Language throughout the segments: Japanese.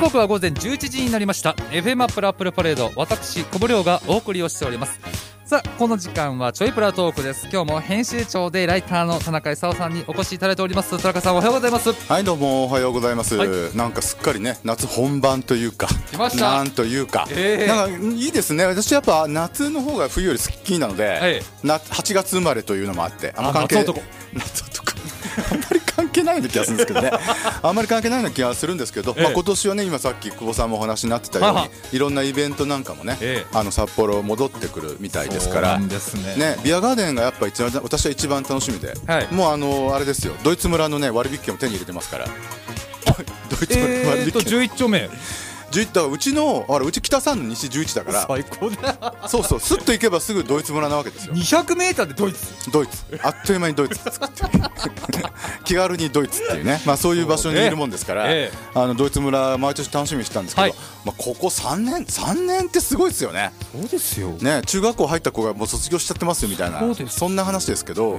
時刻は午前11時になりました。FM アップルアップルパレード私小部亮がお送りをしております。さあこの時間はちょいプラトークです。今日も編集長でライターの田中勲さんにお越しいただいております。田中さんおはようございます。はいどうもおはようございます、はい。なんかすっかりね夏本番というかなんというか、ええ。なんかいいですね。私やっぱ夏の方が冬より好きなので、はい。な8月生まれというのもあってあんまあ関係夏男。夏男。あんまり関係ないような気がするんですけどね。あんまり関係ないような気がするんですけど、ええ。まあ、今年はね今さっき久保さんもお話になってたようにいろんなイベントなんかもね、ええ。あの札幌戻ってくるみたいですかそうらね。ね、ビアガーデンがやっぱ一番私は一番楽しみで、はい。もうあのあれですよ。ドイツ村のね割引券を手に入れてますから。ドイツ村のえー、と割引券、11丁目11だからうちのあれうち北三の西11だから。最高だ。そうそうスッと行けばすぐドイツ村なわけですよ。200m でドイツ。ドイツ。あっという間にドイツ作って。気軽にドイツっていうね、まあ、そういう場所にいるもんですから、ええ。あのドイツ村毎年楽しみにしてたんですけど、はい。まあ、ここ3年3年ってすごいですよね。そうですよ。ね、中学校入った子がもう卒業しちゃってますよみたいなそうです。んな話ですけど、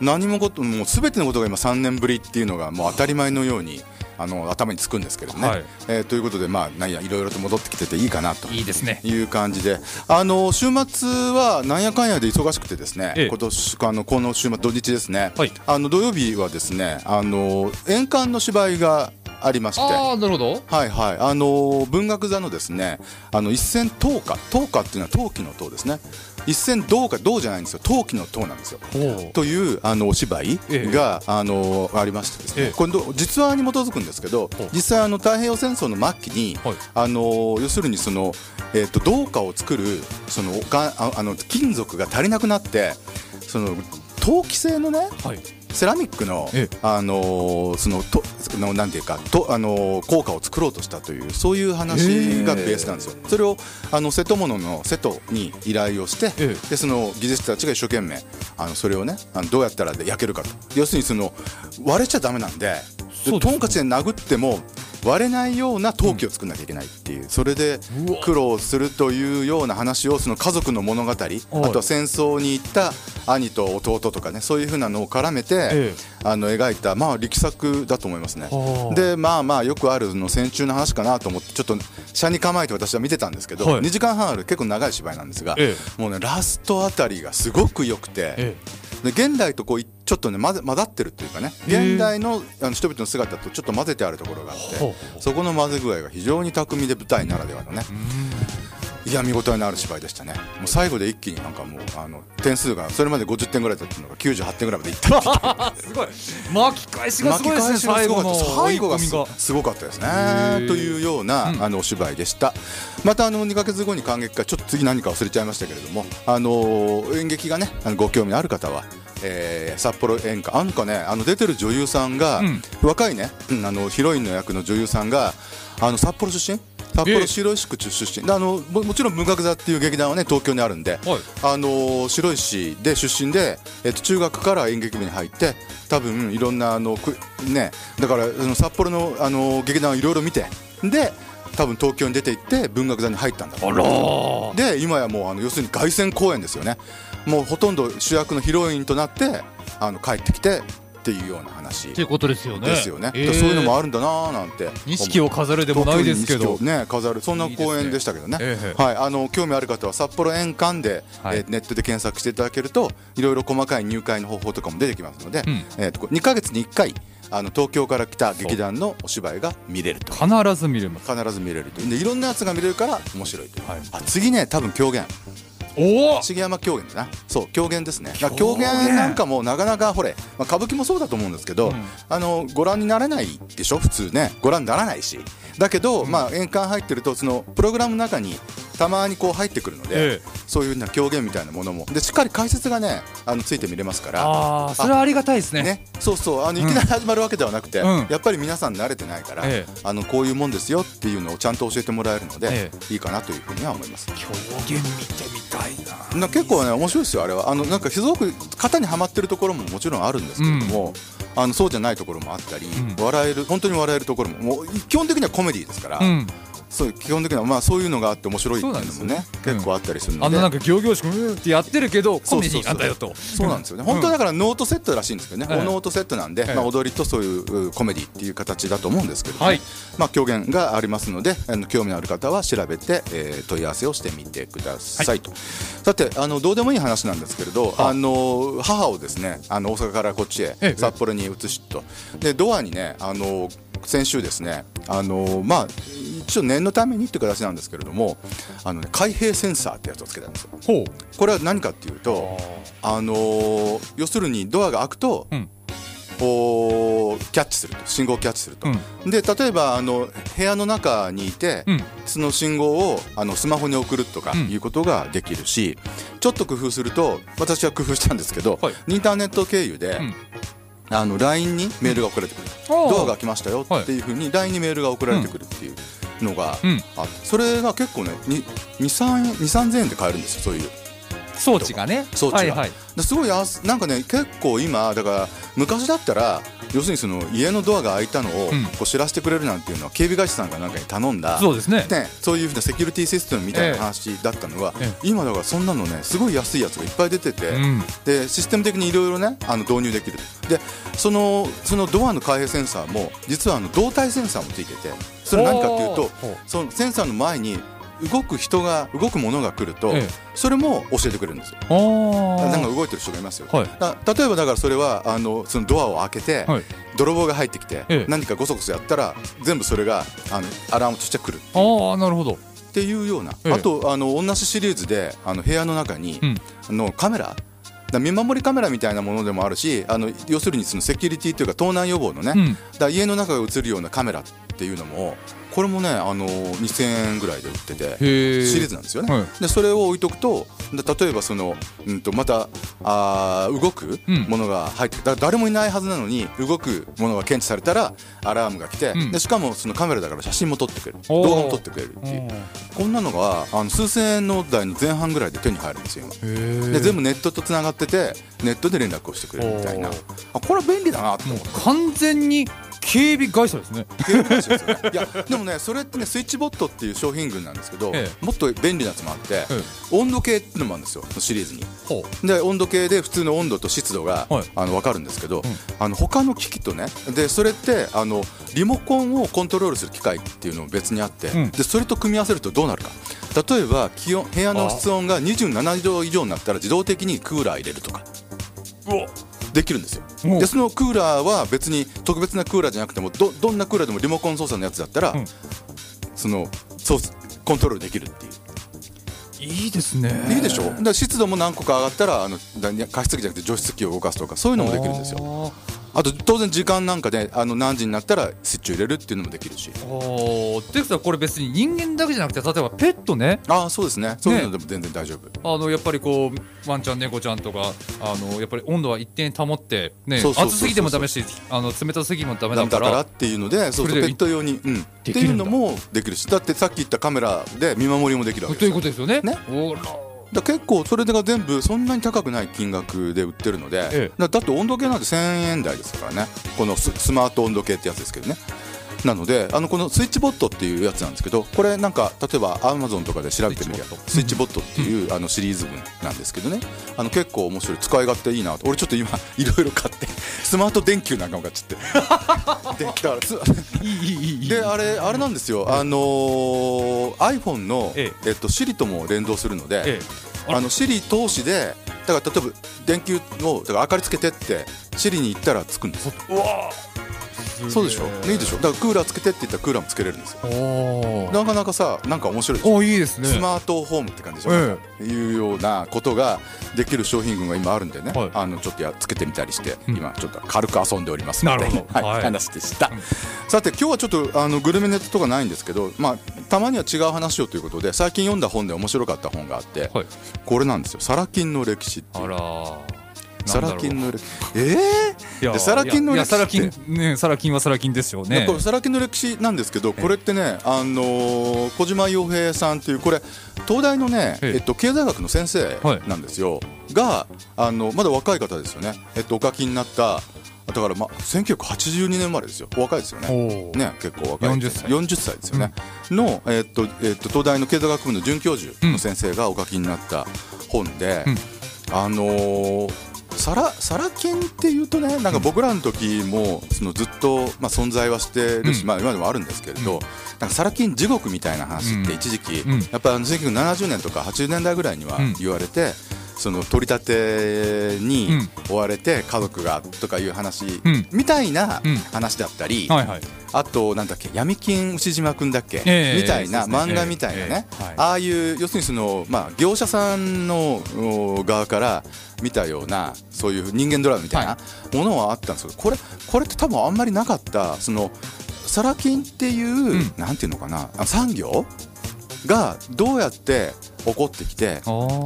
何もこともう全てのことが今3年ぶりっていうのがもう当たり前のようにあの頭につくんですけどね。はい。えーということでまあなんやいろいろと戻ってきてていいかなと。いいですね。いう感じで。あの週末はなんやかんやで忙しくてですね、ええ。今年あのこの週末土日ですね、はい。あの土曜日はですねあの演歌の芝居がありまして。ああなるほど。はいはい、あのー文学座のですね、あの一銭灯火、灯火っていうのは陶器の塔ですね。一銭銅火、銅じゃないんですよ、陶器の塔なんですよ。ほというあのお芝居ええ。が、あのーありましてですね、ええ。今度実話に基づくんですけど実際あの太平洋戦争の末期に、はい。あのー要するにそのえっ、と銅火を作るそのがああの金属が足りなくなって、その陶器製のね。はいセラミックの、ええ。あのーそのとのなんていうかとあのー効果を作ろうとしたというそういう話がベースなんですよ。それをあの瀬戸物の瀬戸に依頼をして、ええ。でその技術者たちが一生懸命あのそれをねあのどうやったらで焼けるかと。要するにその割れちゃダメなんででトンカチで殴っても割れないような陶器を作んなきゃいけないっていう、それで苦労するというような話をその家族の物語あとは戦争に行った兄と弟とかねそういうふうなのを絡めて、えあの描いたまあ力作だと思いますね。はあ。でまあまあよくあるの戦中の話かなと思ってちょっと車に構えて私は見てたんですけど、はい。2時間半ある結構長い芝居なんですが、えもうねラストあたりがすごく良くて。えで現代とこういちょっとね混ぜ混ざってるっていうかね現代のあの人々の姿とちょっと混ぜてあるところがあってそこの混ぜ具合が非常に巧みで舞台ならではのねいや見応えのある芝居でしたね。もう最後で一気になんかもうあの点数がそれまで50点ぐらいだったのが98点ぐらいまでいった すごい。巻き返しがすごいですね最後の最後がすごかったですね。ー。というような、うん。あのお芝居でした。またあの2ヶ月後に感激会ちょっと次何か忘れちゃいましたけれどもあの演劇がねあのご興味ある方はえー札幌演歌。あんかねあの出てる女優さんが、うん。若いね、うんあのヒロインの役の女優さんがあの札幌出身？札ええ幌白石区出身。であのももちろん文学座っていう劇団はね東京にあるんで、はい。あのー白石で出身で、えっと中学から演劇部に入って多分いろんなあのくねだから札幌のあの劇団をいろいろ見てで多分東京に出て行って文学座に入ったんだで今やもうあの要するに凱旋公演ですよねもうほとんど主役のヒロインとなってあの帰ってきてっていうような話っていうことですよね。ですよね、えー。そういうのもあるんだなーなんて錦を飾るでもないですけど。ね飾るそんな公演でしたけどね。いいねええ。はいあの興味ある方は札幌演館で、はい。えーネットで検索していただけるといろいろ細かい入会の方法とかも出てきますので、うん。えーとこ2ヶ月に1回あの東京から来た劇団のお芝居が見れると必ず見れます。必ず見れると。でいろんなやつが見れるから面白いとはい。あ次ね多分狂言おお重山狂言だな。そう狂言ですね。狂狂言言なんかもなかなかほれ、まあ、歌舞伎もそうだと思うんですけど、うん。あのご覧になれないでしょ？普通ね。ご覧にならないし。だけど、まあ演館入ってるとそのプログラムの中にたまにこう入ってくるので、ええ。そういうな狂言みたいなものも。でしっかり解説がねあのついて見れますから。ああそれはありがたいですね。ね、そうそう。あのいきなり始まるわけではなくて、うん。やっぱり皆さん慣れてないから、ええ。あのこういうもんですよっていうのをちゃんと教えてもらえるので、えいいかなというふうには思います。狂言見てみたいな。な結構ね面白いですよあれは。あのなんかすごく型にはまってるところももちろんあるんですけれども、あのそうじゃないところもあったり、うん。笑える本当に笑えるところももう基本的にはコメディですから、うんそう基本的にはまあそういうのがあって面白いっていうのもねですよ結構あったりするので、あのなんか行々しくうーってやってるけどコメディーなんだよと。そうなんですよね、本当はだからノートセットらしいんですけどね、はいおノートセットなんで、ええ。まあ、踊りとそういううコメディっていう形だと思うんですけど、ね。はい。まあ、狂言がありますのであの興味のある方は調べて、えー問い合わせをしてみてくださいと、さてあのどうでもいい話なんですけれどはあ。あの母をですねあの大阪からこっちへええ。札幌に移しと。でドアにねあの先週ですねあのまあ一応念のためにっていう形なんですけれどもあの、ね、開閉センサーってやつをつけたんですよ。ほう。これは何かっていうとあのー要するにドアが開くと、うん。こうキャッチすると信号をキャッチすると、で例えばあの部屋の中にいて、うん。その信号をあのスマホに送るとかうん。いうことができるし、ちょっと工夫すると私は工夫したんですけど、はい。インターネット経由で、うんあの LINE にメールが送られてくる、ドアが来ましたよっていうふうに LINE にメールが送られてくるっていうのがうん。あってそれが結構ね23000円で買えるんですよそういう装置がね。装置が。はいはい。ですごい安なんかね結構今だから昔だったら要するにその家のドアが開いたのをうん。こう知らせてくれるなんていうのは警備会社さんがなんかに頼んだ。そうですね。ね、そういうふうなセキュリティシステムみたいな話だったのが、ええ。今だからそんなのねすごい安いやつがいっぱい出てて、うん。でシステム的にいろいろねあの導入できる。でそのそのドアの開閉センサーも実はあの動体センサーもついててそれ何かっていうとそのセンサーの前に動く人が動くものが来ると、ええ。それも教えてくれるんですよ。なんか動いてる人がいますよ、はい。だ例えばだからそれはあのそのドアを開けて、はい。泥棒が入ってきて、ええ。何かゴソゴソやったら全部それがあのアラームとして来るああなるほど。っていうような、ええ。あとあの同じシリーズであの部屋の中に、うん。あのカメラ。だ見守りカメラみたいなものでもあるしあの要するにそのセキュリティというか盗難予防のね、うん。だ家の中が映るようなカメラっていうのもこれもねあの2000円ぐらいで売っててシリーズなんですよね、はい。でそれを置いとくとで例えばその、うん、とまたあー動くうん。ものが入ってだ誰もいないはずなのに動くものが検知されたらアラームが来て、うん。でしかもそのカメラだから写真も撮ってくれる。動画も撮ってくれるっていう。こんなのがあの数千円の台の前半ぐらいで手に入るんですよで全部ネットとつながっててネットで連絡をしてくれるみたいな。あこれは便利だなと思って。完全に警備会社ですね。ゲーム会社ですよね。いやでもねそれってねスイッチボットっていう商品群なんですけど、えもっと便利なやつもあって、え温度計っていうのもあるんですよシリーズに。ほで温度計で普通の温度と湿度が、はい。あの分かるんですけど、あの他の機器とねでそれってあのリモコンをコントロールする機械っていうのも別にあって、うん。でそれと組み合わせるとどうなるか。例えば気温部屋の室温が27度以上になったら自動的にクーラー入れるとかできるんですよ。おでそのクーラーは別に特別なクーラーじゃなくてもどどんなクーラーでもリモコン操作のやつだったら、うん。そのそうコントロールできるっていう。いいですね。いいでしょ？で湿度も何個か上がったらあのだ加湿器じゃなくて除湿器を動かすとかそういうのもできるんですよ。よあと当然時間なんかであの何時になったらスイッチを入れるっていうのもできるし。おー。でさこれ別に人間だけじゃなくて例えばペットね。ああそうですね。そういうのでも全然大丈夫、あのやっぱりこうワンちゃん猫ちゃんとかあのやっぱり温度は一定に保ってね暑すぎてもダメしあの冷たすぎてもダメだだかかららっていうのでそうペット用に、うん、っていうのもできるし。だってさっき言ったカメラで見守りもできるわけということですよね。ね。おらだ結構それが全部そんなに高くない金額で売ってるので、ええ。だだって温度計なんて1000円台ですからね。このススマート温度計ってやつですけどねなのであのこのスイッチボットっていうやつなんですけどこれなんか例えばアマゾンとかで調べてみるスイッチボットっていうあのシリーズ分なんですけどね。あの結構面白い。使い勝手いいなと。俺ちょっと今 いろいろ買ってスマート電球なんかも買っちゃって。であれあれなんですよ。あの、iPhone の、えっと、Siri とも連動するので、あの Siri 通しでだから例えば電球をだから明かりつけてって Siri に行ったらつくんですわそうでしょ？いいでしょ？だからクーラーつけてって言ったらクーラーもつけれるんですよ。なかなかさなんか面白いでしょ？おいいですね。スマートホームって感じでしょ、えいうようなことができる商品群が今あるんでね、はい。あのちょっとやっつけてみたりして、うん。今ちょっと軽く遊んでおりますので。はい。はい。話でした、うん。さて今日はちょっとあのグルメネタとかないんですけど、まあ、たまには違う話をということで最近読んだ本で面白かった本があって、はい。これなんですよ「サラ金の歴史」っていう。あらーサラ金の歴史。えいやでサラ金の歴史サラ金ねサラ金はサラ金ですよえねサラ金の歴史なんですけどこれってね、あのー小島洋平さんというこれ東大のね、ええ。えっと、経済学の先生なんですよ、があのまだ若い方ですよね、えっと、お書きになっただからまあ1982年生まれですよ。お若いですよね。ね結構若い40歳。40歳ですよね、の、えーっとえーっと東大の経済学部の准教授の先生がお書きになった本で、うん。あのーサラサラ金っていうとねなんか僕らの時もそのずっと、まあ、存在はしてるし、うん。まあ、今でもあるんですけれど、うん。なんかサラ金地獄みたいな話って一時期、うん。やっぱあの1970年とか80年代ぐらいにはうん。言われて、その取り立てにうん。追われて家族がとかいう話、うん。みたいなうん。話だったり、あとなんだっけ闇金牛島くんだっけ、ええみたいな漫画みたいなね、ああいう要するにその、まあ、業者さんのお側から見たようなそういう人間ドラマみたいなものはあったんですけどこれこれって多分あんまりなかったそのサラ金っていう、ん。なんていうのかなあ産業がどうやって起こってきて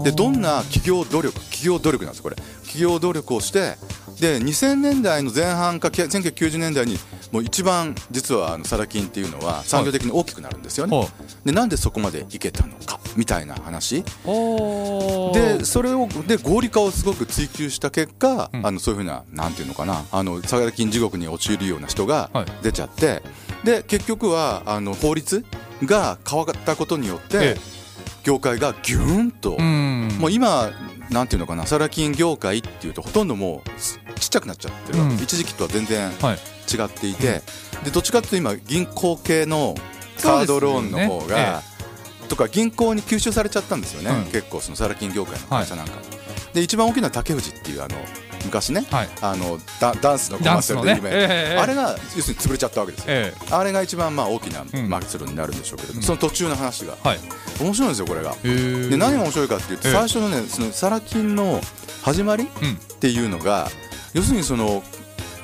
でどんな企業努力企業努力なんですよこれ。企業努力をしてで2000年代の前半かけ1990年代にもう一番実はあのサラ金っていうのは産業的に大きくなるんですよね、ほでなんでそこまでいけたのかみたいな話。でそれをで合理化をすごく追求した結果、うん。あのそういうふうななんていうのかなあのサラ金地獄に陥るような人がはい。出ちゃって、で結局はあの法律が変わったことによって、ええ業界がギューンと、うん。もう今なんていうのかなサラ金業界っていうとほとんどもうすちっちゃくなっちゃってるうん。一時期とは全然はい。違っていて、でどっちかっていうと今銀行系のカードローンの方そうですよねが、とか銀行に吸収されちゃったんですよね、うん結構そのサラ金業界の会社なんか、で一番大きなのは竹藤っていうあの昔ねはい。あのダダンスのコマーシャルで有名、ええあれが要するに潰れちゃったわけですよ。ええ。あれが一番まあ大きなうん。末路になるんでしょうけど、うん。その途中の話が。はい。面白いんですよこれが。へえで何が面白いかっていうとええ。最初のねそのサラ金の始まりうん。っていうのが要するにその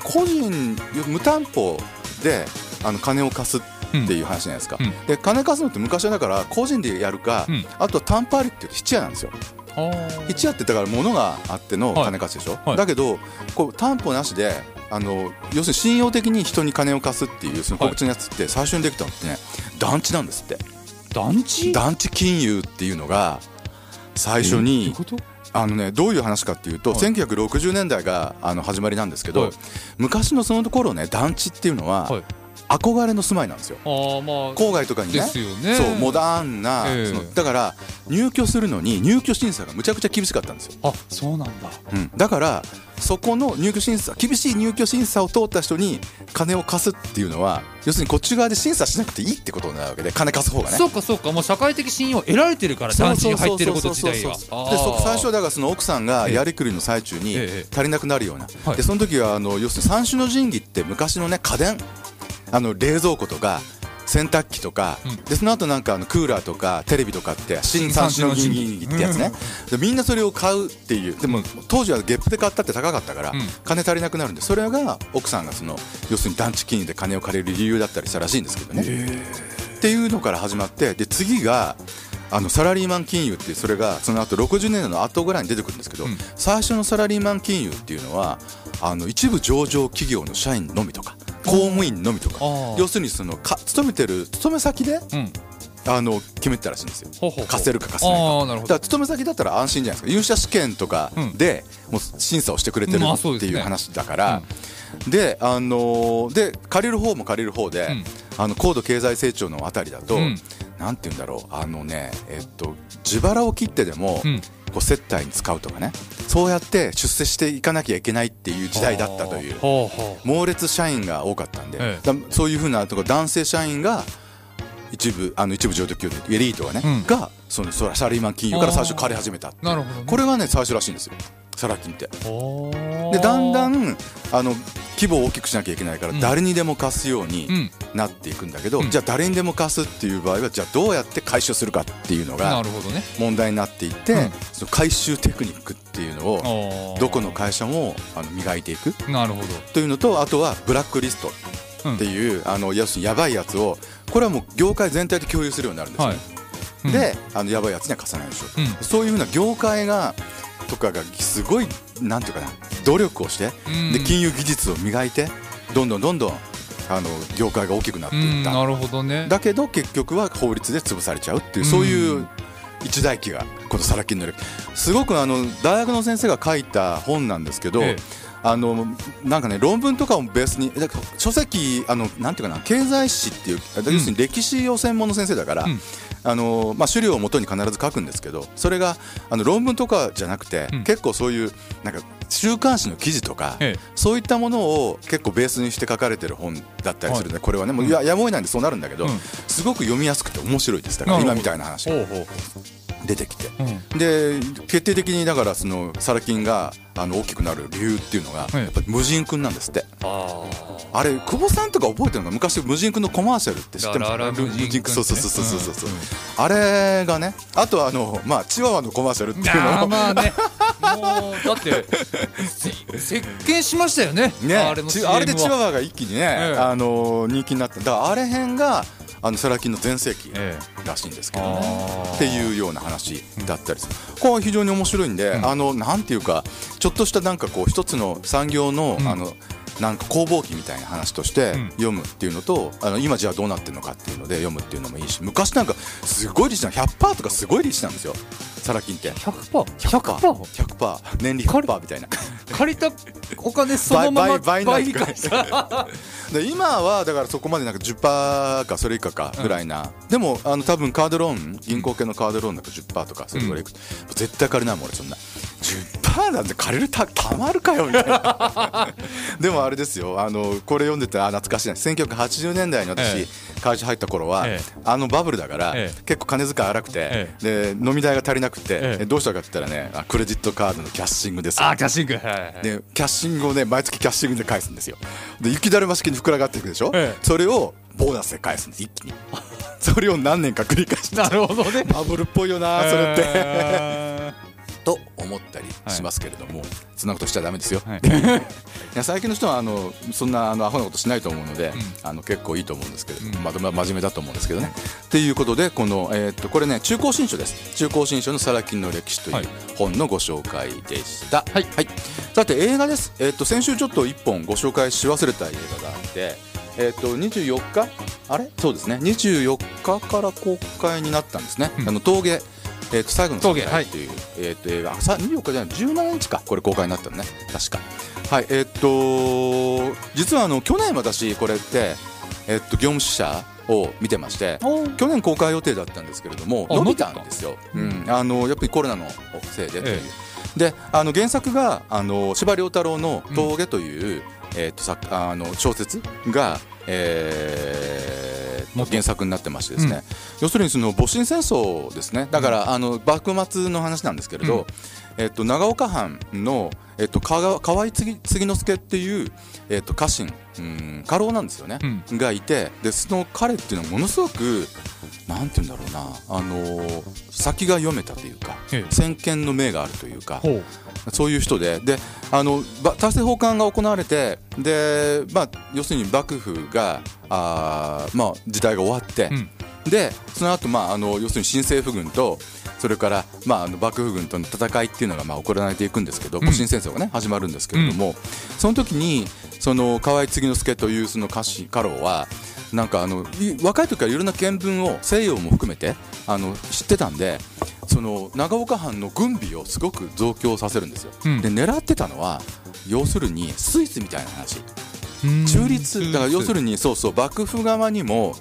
個人無担保であの金を貸すっていう話じゃないですか、うん。で金貸すのって昔はだから個人でやるか、うん。あと担保ありっていうと質屋なんですよ。ほう質屋ってだから物があっての金貸しでしょ、はい。だけどこう担保なしであの要するに信用的に人に金を貸すっていうその告知のやつって最初にできたのってね団地なんですって。団地？団地金融っていうのが最初に、えどういうこと？あのね、どういう話かっていうと、はい。1960年代があの始まりなんですけど、はい。昔のその頃ね団地っていうのは、はい憧れの住まいなんですよ。まあ郊外とかにね。ですよね。そうモダンな、ええ。そのだから入居するのに入居審査がむちゃくちゃ厳しかったんですよ、あそうなんだ。うん、だからそこの入居審査厳しい入居審査を通った人に金を貸すっていうのは要するにこっち側で審査しなくていいってことになるわけで金貸す方がね。そうかそうか。もう社会的信用を得られてるから団地に入ってること自体がでそ最初はだからその奥さんがやりくりの最中にええ。足りなくなるような、はい。でその時はあの要するに三種の神器って昔のね家電あの冷蔵庫とか洗濯機とか、うん。でその後なんかあのクーラーとかテレビとかって新三種の神器ってやつね、でみんなそれを買うっていう。でも当時はゲップで買ったって高かったから、うん。金足りなくなるんでそれが奥さんがその要するに団地金融で金を借りる理由だったりしたらしいんですけどね。っていうのから始まってで次があのサラリーマン金融ってそれがその後60年代の後ぐらいに出てくるんですけど、うん。最初のサラリーマン金融っていうのはあの一部上場企業の社員のみとか公務員のみとか要するにそのか勤めてる勤め先でうん。あの決めてたらしいんですよ。貸せるか貸せないか。だから勤め先だったら安心じゃないですか。入社試験とかでもう審査をしてくれてるっていう話だから、であのーで借りる方も借りる方で、うん。あの高度経済成長のあたりだと、うんなんて言うんだろう。あのねえっと自腹を切ってでも、うん。こう接待に使うとかね。そうやって出世していかなきゃいけないっていう時代だったという。猛烈社員が多かったんで、ええ。だそういうふうなとこ男性社員が一部あの一部上場企業でエリートがね、うん。がそのサラリーマン金融から最初借り始めたなるほどね。これがね最初らしいんですよサラ金って。でだんだんあの規模を大きくしなきゃいけないからうん。誰にでも貸すようにうん。なっていくんだけど、うん。じゃあ誰にでも貸すっていう場合はじゃあどうやって回収するかっていうのながるほどね。問題になっていって、うん。その回収テクニックっていうのをどこの会社もあの磨いていく。なるほど。というのとあとはブラックリストっていう、あの要するにやばいやつをこれはもう業界全体で共有するようになるんですよ、はい。うん。であのやばいやつには貸さないでしょうん。そういうふうな業界がとかがすごいなんていうかな努力をして、うん。で金融技術を磨いてどんどんどんどんあの業界が大きくなってういった、んなるほどね。だけど結局は法律で潰されちゃうっていうそういうう一代記がこのサラ金の歴すごくあの大学の先生が書いた本なんですけど、ええ。あのなんかね論文とかをベースに書籍あのなんていうかな経済史っていう要するに歴史を専門の先生だから、うんあのまあ、資料をもとに必ず書くんですけどそれがあの論文とかじゃなくて、うん。結構そういうなんか週刊誌の記事とか、ええ。そういったものを結構ベースにして書かれてる本だったりするので、これはねもううんややむを得ないんでそうなるんだけど、うん。すごく読みやすくて面白いです。だから今みたいな話がほうほう出てきて。ほううん。で決定的にだからそのサラ金があの大きくなる理由っていうのが、ええやっぱり無人君なんですって。ああれ久保さんとか覚えてるの？か昔無人君のコマーシャルって知ってます？ラ無人君ね。そうそうそうそうそうそう、うんう。ん。あれがねあとはあのまあチワワのコマーシャルっていうのをまあね。もうだってせ席巻しましたよね。ね。あれあれでチワワが一気にね、ええあの人気になった。だからあれ辺があのサラ金の全盛期えらしいんですけどあねー。っていうような話だったりする、これは非常に面白いんで、うん。あのなんていうかちょっとしたなんかこう一つの産業の,、うん。あのなんか工房機みたいな話としてうん。読むっていうのと、あの今じゃあどうなってるのかっていうので読むっていうのもいいし昔なんかすごい利子な100%とかすごい利子なんですよ。サラ金って。100%? 100%, 100%年利100%みたいな借りたお金そのまま倍にな化した。で今はだからそこまでなんか10%かそれ以下かぐらいな、でもあの多分カードローン銀行系のカードローンだと10%とかそれぐらいいく、絶対借りないもん俺そんな。10%なんて借りるたたまるかよみたいな。でもあれですよ。あのこれ読んでてあ懐かしいな。1980年代に私、え会社入った頃は、ええ。あのバブルだから、ええ。結構金遣い荒くて、えで飲み代が足りなくて、どうしたかって言ったらねあクレジットカードのキャッシングです。よあキャッシング。でキャッシングをね毎月キャッシングで返すんですよ。で雪だるま式に膨らがっていくでしょ、ええ。それをボーナスで返すんです一気に。それを何年か繰り返して。なるほどね。バブルっぽいよなそれって、えと思ったりしますけれども、そんなことしちゃダメですよ、はい。いや最近の人はあのそんなあのアホなことしないと思うので、ん。あの結構いいと思うんですけれども、うん。まあ、ま真面目だと思うんですけどね。っていうことでこの、えーっとこれね中高新書です。中高新書の「サラ金の歴史」といはい。う本のご紹介でした。はい。さて映画です、えーっと先週ちょっと1本ご紹介し忘れた映画があって、えーっと24日？あれ？そうですね。24日から公開になったんですね。うん。あの峠えー、と最後の峠っていう、えー、と映画。あさ24日じゃない17日か。これ公開になったのね。確か。はいえっ、と実はあの去年私これって、えっと業務支社を見てましてー。去年公開予定だったんですけれどもあ伸びたんですよ、うん、あのやっぱりコロナのせいでという、えであの原作があの司馬遼太郎の「峠」という、えー、と作あの小説が、えー元原作になってましてですね、要するにその戊辰戦争ですね。だから、あの幕末の話なんですけれど、うん。えっと長岡藩の、えっと、河河合継継之助っていう、えっと、家臣うん家老なんですよね、うん。がいてでその彼っていうのはものすごくなんて言うんだろうな、あのー先が読めたというかええ。先見の明があるというかそういう人で。であのば大政奉還が行われてで、まあ、要するに幕府があー、まあ、時代が終わって、うん。でその後、まああの要するに新政府軍とそれから、まあ、あの幕府軍との戦いっていうのが、まあ、行われていくんですけどうん。戊辰戦争がね始まるんですけれども、その時にその河合継之助というその家臣家老はなんかあのい若い時からいろんな見聞を西洋も含めてあの知ってたんでその長岡藩の軍備をすごく増強させるんですよ。うん。で狙ってたのは要するにスイスみたいな話。うん。中立だから要するにそうそう幕府側にも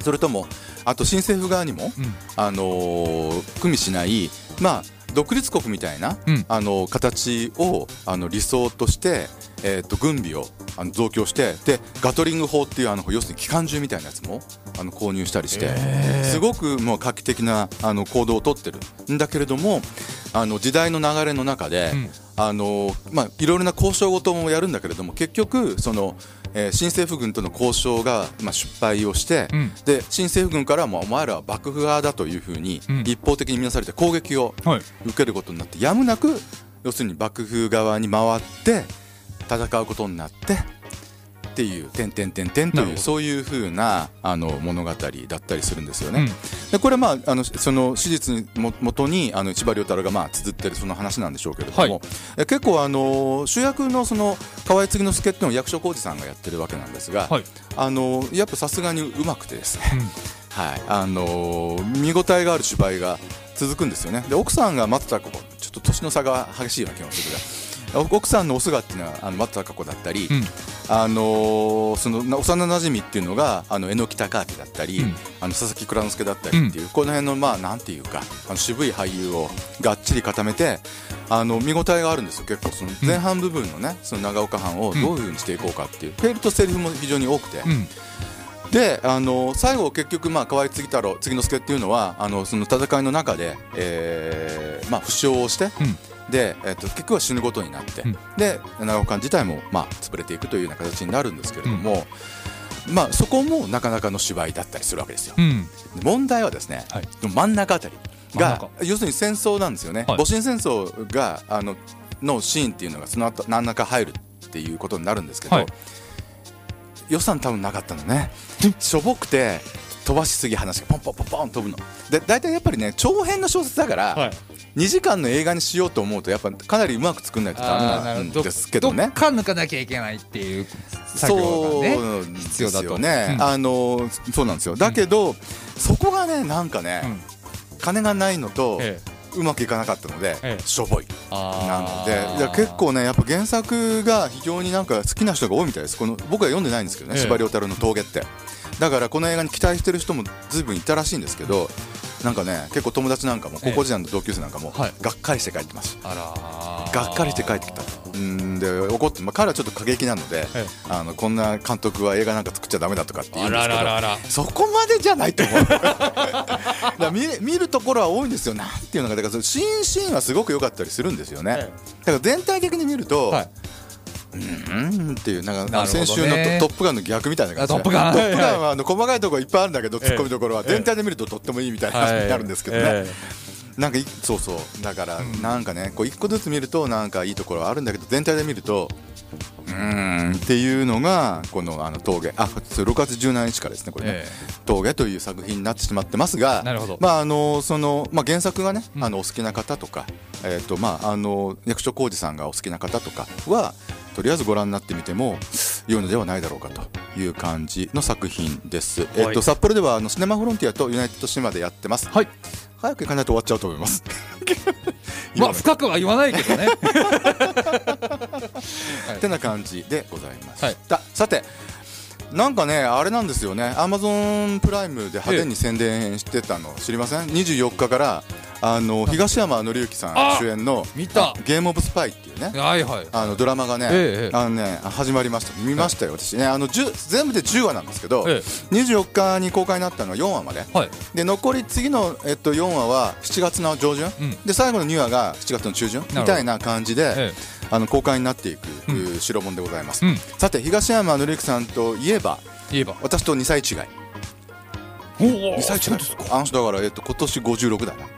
それともあと新政府側にも、うん。あのー組みしないまあ独立国みたいな、うん。あの形をあの理想として、えー、と軍備をあの増強してでガトリング砲っていうあの要するに機関銃みたいなやつもあの購入したりして、すごくもう画期的なあの行動をとってる。んだけれどもあの時代の流れの中で、うん。あのまあ、いろいろな交渉事もやるんだけれども結局その、えー新政府軍との交渉が、まあ、失敗をして、うん。で新政府軍からもお前らは幕府側だというふうにうん。一方的に見なされて攻撃をはい。受けることになってやむなく要するに幕府側に回って戦うことになってっていう「てんてんてんてん」というそういうふうなあの物語だったりするんですよね。うん。でこれまああのその史実にももとにあの千葉遼太郎がまあ綴ってるその話なんでしょうけれども、はい。え結構あの主役のその河合継之助っていうのを役所広司さんがやってるわけなんですが、はい。あのやっぱさすがにうまくてですね、うん。はい。あの見応えがある芝居が続くんですよね。で奥さんが松た子ちょっと年の差が激しいような気がするが奥さんのお姿っていうのはあの松たか子だったり、うん。あのーそのな幼馴染っていうのがあの榎木隆明だったり、うん。あの佐々木蔵之介だったりっていう、この辺のまあなんていうかあの渋い俳優をがっちり固めてあの見応えがあるんですよ結構。その前半部分のねその長岡藩をどういうふうにしていこうかっていう、フェルとセリフも非常に多くて、うん。であの最後結局まあ河合次太郎次之助っていうのはあのその戦いの中で、えーまあ、負傷をして、うんで、えっと結局は死ぬことになって、うん。で長岡自体もまあ潰れていくというような形になるんですけれども、まあ、そこもなかなかの芝居だったりするわけですよ。うん。問題はですね、はい。真ん中あたりが要するに戦争なんですよね、はい。戊辰戦争があののシーンっていうのがその後真ん中入るっていうことになるんですけど、はい予算多分なかったのね。しょぼくて飛ばしすぎ話がポンポンポンポン飛ぶの。で大体やっぱりね長編の小説だから、はい。2時間の映画にしようと思うとやっぱかなりうまく作んないとダメなんですけどね。ど。っか抜かなきゃいけないっていう作業がねなんです必要だとよね、うん。あのそうなんですよ。だけど、そこがねなんかね、うん。金がないのと、ええうまくいかなかったので、ええ。しょぼい。なのでいや結構ねやっぱ原作が非常になんか好きな人が多いみたいです。この僕は読んでないんですけどねええ。司馬遼太郎の峠って。だからこの映画に期待してる人もずいぶんいたらしいんですけどなんかね結構友達なんかもええ。高校時代の同級生なんかもはい。がっかりして帰ってます。あらー。がっかりして帰ってきた。うん。で怒って、まあ、彼はちょっと過激なので、ええ。あのこんな監督は映画なんか作っちゃダメだとかって言うあんですけどそこまでじゃないと思う。だ見れ見るところは多いんですよ。なんていうのか。だからそのシーンシーンはすごく良かったりするんですよね、え。だから全体的に見ると、はいうんっていうなんか先週のト「トップガン」の逆みたいな感じ。トップガン。トップガンはあの細かいところいっぱいあるんだけどええ。突っ込みどころは全体で見るととってもいいみたいな話になるんですけどね、え。なんかいそうそう。だからうん。なんかねこう一個ずつ見るとなんかいいところはあるんだけど全体で見るとうーん。っていうのがこのあの峠。あそれ6月17日からですねこれね、え峠という作品になってしまってますがまああのそのまあ原作がね、うん。あのお好きな方とかえっ、とまああの役所広司さんがお好きな方とかはとりあえずご覧になってみても良いのではないだろうかという感じの作品です。えっ、と札幌ではあのシネマフロンティアとユナイテッドシネマでやってます。はい。早く行かないと終わっちゃうと思います。まあ深くは言わないけどね。ってな感じでございました、さてなんかねあれなんですよね。アマゾンプライムで派手に宣伝してたの知りません？24日からあの東山紀之さんあ主演の見た「ゲームオブスパイ」っていうね。はいはい。あのドラマがね,、ええあのね始まりました。見ましたよ、私ね。あの10全部で10話なんですけど、え24日に公開になったのは4話まで。はい。で残り次の、えっと、4話は7月の上旬、うん。で最後の2話が7月の中旬みたいな感じで、えあの公開になっていく、う代物でございます、うん。さて東山紀之さんといえば言えば。私と2歳違い。おお。2歳違い。あの人だから、えっと、今年56だな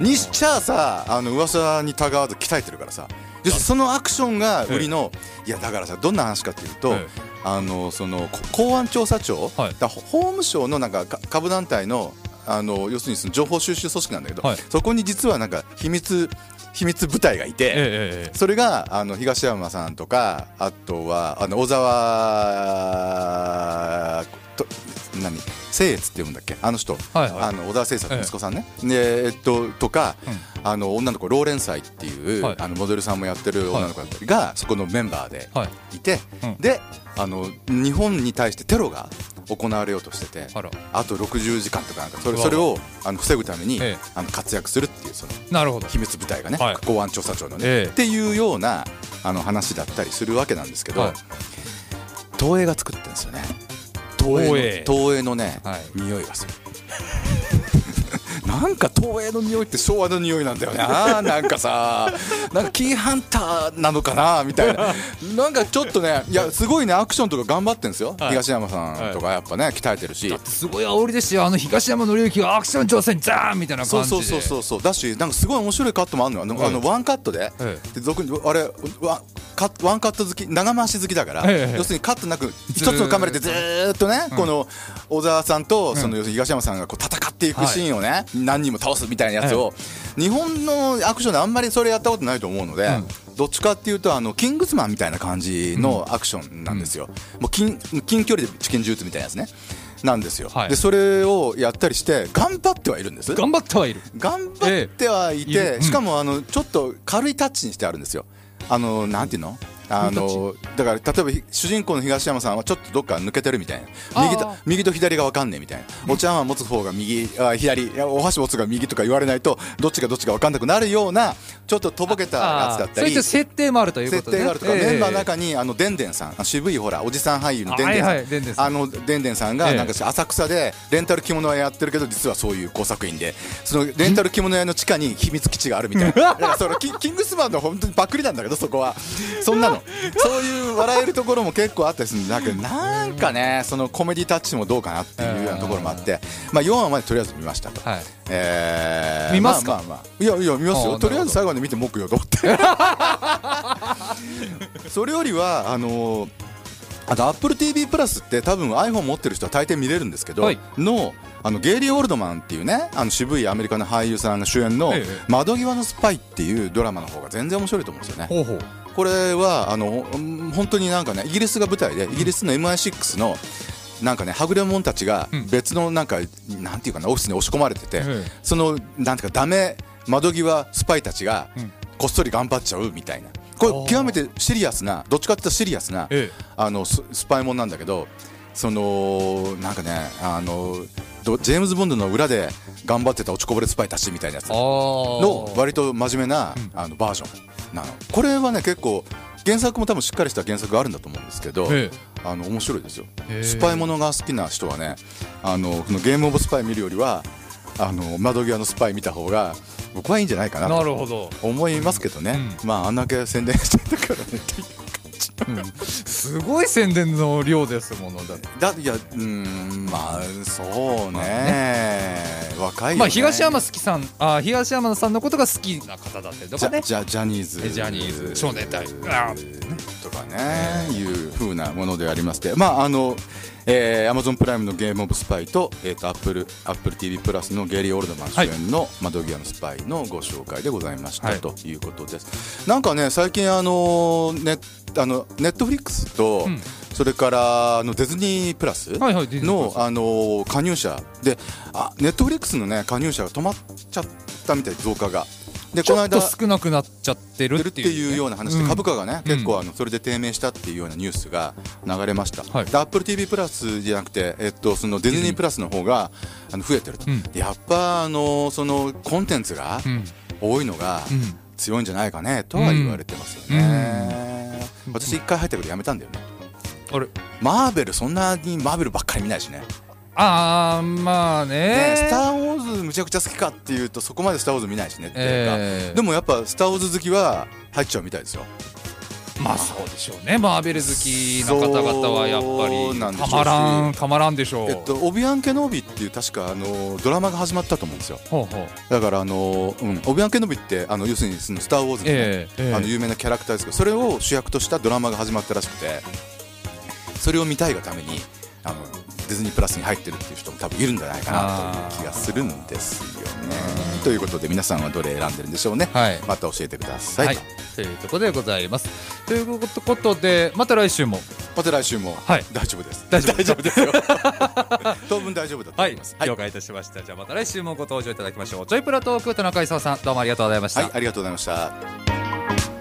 にしちゃさあの噂にたがわず鍛えてるからさ。要するにそのアクションが売りの、いやだからさどんな話かっていうと、ええ。あのそのこ公安調査庁、はい。だ法務省のなんかか下部団体のあの要するにその情報収集組織なんだけど、はい。そこに実はなんか秘密秘密部隊がいて、えええ。それがあの東山さんとかあとはあの小沢と何？聖越って読むんだっけ？あの人、えはいはい。あの小沢聖作の息子さんね、でえっととか、うあの女の子ローレンサイっていう、はい。あのモデルさんもやってる女の子だったりが、そこのメンバーではい。いて、うん。であの日本に対してテロが行われようとしててあと60時間とかなんかそれそれをあの防ぐために、ええ。あの活躍するっていうそのなるほど。秘密部隊がね、はい。公安調査庁のね、ええ。っていうようなあの話だったりするわけなんですけど、はい。東映が作ってるんですよね東映東映。のね、はい。匂いがする。なんか東映の匂いって昭和の匂いなんだよななんかさなんかキーハンターなのかなみたいな。なんかちょっとねいやすごいねアクションとか頑張ってんですよ、はい。東山さんとかやっぱね鍛えてるし、すごい煽りですよ。あの東山紀之がアクション挑戦ザーンみたいな感じで。そうそうそうそうそう。だしなんかすごい面白いカットもあるのよ。あの,、はい。あのワンカットで,、えで俗にあれワカワンカット好き長回し好きだから、ええ要するにカットなく一つのカメラでずーっとね、この小沢さんとその要するに東山さんがこう戦っていくシーンをね、何人も倒すみたいなやつを、日本のアクションであんまりそれやったことないと思うので、うん。どっちかっていうとあのキングスマンみたいな感じのアクションなんですよ、もう近近距離でチキンジュースみたいなやつね。なんですよ、はい。でそれをやったりして頑張ってはいるんです。頑張ってはいる。頑張ってはいて、ええ。いるうん。しかもあのちょっと軽いタッチにしてあるんですよあのなんていうの？あのだから例えばひ主人公の東山さんはちょっとどっか抜けてるみたいな。右と右と左が分かんねえみたいな。お茶碗持つ方が右あ左お箸持つ方が右とか言われないとどっちがどっちか分かんなくなるようなちょっととぼけたやつだったり。そういった設定もあるということで、設定があるとか、ええ。メンバーの中にあのでんでんさんあ渋いほらおじさん俳優のでんでんさん、はいはいあのでんでんさんええ。がなんか浅草でレンタル着物屋やってるけど実はそういう工作員で。そのレンタル着物屋の地下に秘密基地があるみたいな。だからそのキキングスマンの本当にパクリなんだけどそこは。そんなの そういう笑えるところも結構あったりするんだけどなんかねそのコメディタッチもどうかなっていうようなところもあって、まあ、4話までとりあえず見ましたと。はい。えー見ますか？まあまあまあ。いやいや見ますよ。とりあえず最後まで見て文句言おうと思って。それよりはあのーあと AppleTV プラスって多分 iPhone 持ってる人は大抵見れるんですけど、はい。のあのゲイリー・オールドマンっていうねあの渋いアメリカの俳優さんが主演のええ「窓際のスパイ」っていうドラマの方が全然面白いと思うんですよね。ほうほうこれはあのうん本当になんかねイギリスが舞台でイギリスの MI6 のなんかねはぐれ者たちがうん。別のなんか、なんていうかなオフィスに押し込まれてて、ええ。そのなんていうかダメ窓際スパイたちがうん。こっそり頑張っちゃうみたいな。これ極めてシリアスなどっちかっていうとシリアスな、えあのススパイもんなんだけどそのなんかねあのどジェームズ・ボンドの裏で頑張ってた落ちこぼれスパイたちみたいなやつ。あの割と真面目な、うん。あのバージョンなの。これはね結構原作も多分しっかりした原作があるんだと思うんですけど、えあの面白いですよ。スパイものが好きな人はねあのこのゲームオブスパイ見るよりはあの窓際のスパイ見た方が僕はいいんじゃないかえなとなるほど、思いますけどね、うまああんだけ宣伝してたからねすごい宣伝の量ですものだだいやうーんまあそうね。若いよね。まあ東山好きさんあ東山さんのことが好きな方だったりとかね。じゃじゃジャニーズ。えジャニーズ。少年隊。あとかね。いう風なものでありまして。まああのえー、Amazon プライムのゲームオブスパイと,、えー、と Apple, Apple TV プラスのゲイリー・オールドマン主演の窓際のスパイのご紹介でございました、はい。ということです。なんかね最近あのネあのネットフリックスと、うん。それからあのディズニープラスはいはいあの加入者であネットフリックスのね加入者が止まっちゃったみたい増加がでちょっと少なくなっちゃってるるっていう,、ような話で、ん。株価がね、うん。結構あのそれで低迷したっていうようなニュースが流れました、はい。で AppleTV プラスじゃなくて、えっと、そのディズニープラスの方があの増えてると、やっぱあのそのコンテンツがうん。多いのがうん。強いんじゃないかねとは言われてますよね、うん。私一回入ったけどやめたんだよね。あれ？マーベルそんなにマーベルばっかり見ないしねああまあね。ねスター・ウォーズむちゃくちゃ好きかっていうとそこまでスター・ウォーズ見ないしねっていうか、えーでもやっぱスター・ウォーズ好きは入っちゃうみたいですよ。まあそうでしょうねマーベル好きな方々はやっぱり。たまらんたまらんでしょう、えっと、オビアン・ケノービっていう確かあのドラマが始まったと思うんですよ。だからあの、うん、オビアン・ケノービってあの要するにそのスター・ウォーズの,、ねええええ。あの有名なキャラクターですけどそれを主役としたドラマが始まったらしくてそれを見たいがためにあのディズニープラスに入ってるっていう人も多分いるんじゃないかなという気がするんですよね。ということで皆さんはどれ選んでるんでしょうね。はいまた教えてください。はい、というところでございますということでまた来週もまた来週もはい大丈夫です。大丈夫大丈夫ですよ。当分大丈夫だとはい思います。了解いたしましたじゃあまた来週もご登場いただきましょうジョイプラトーク田中勲さんどうもありがとうございました、はい、ありがとうございました。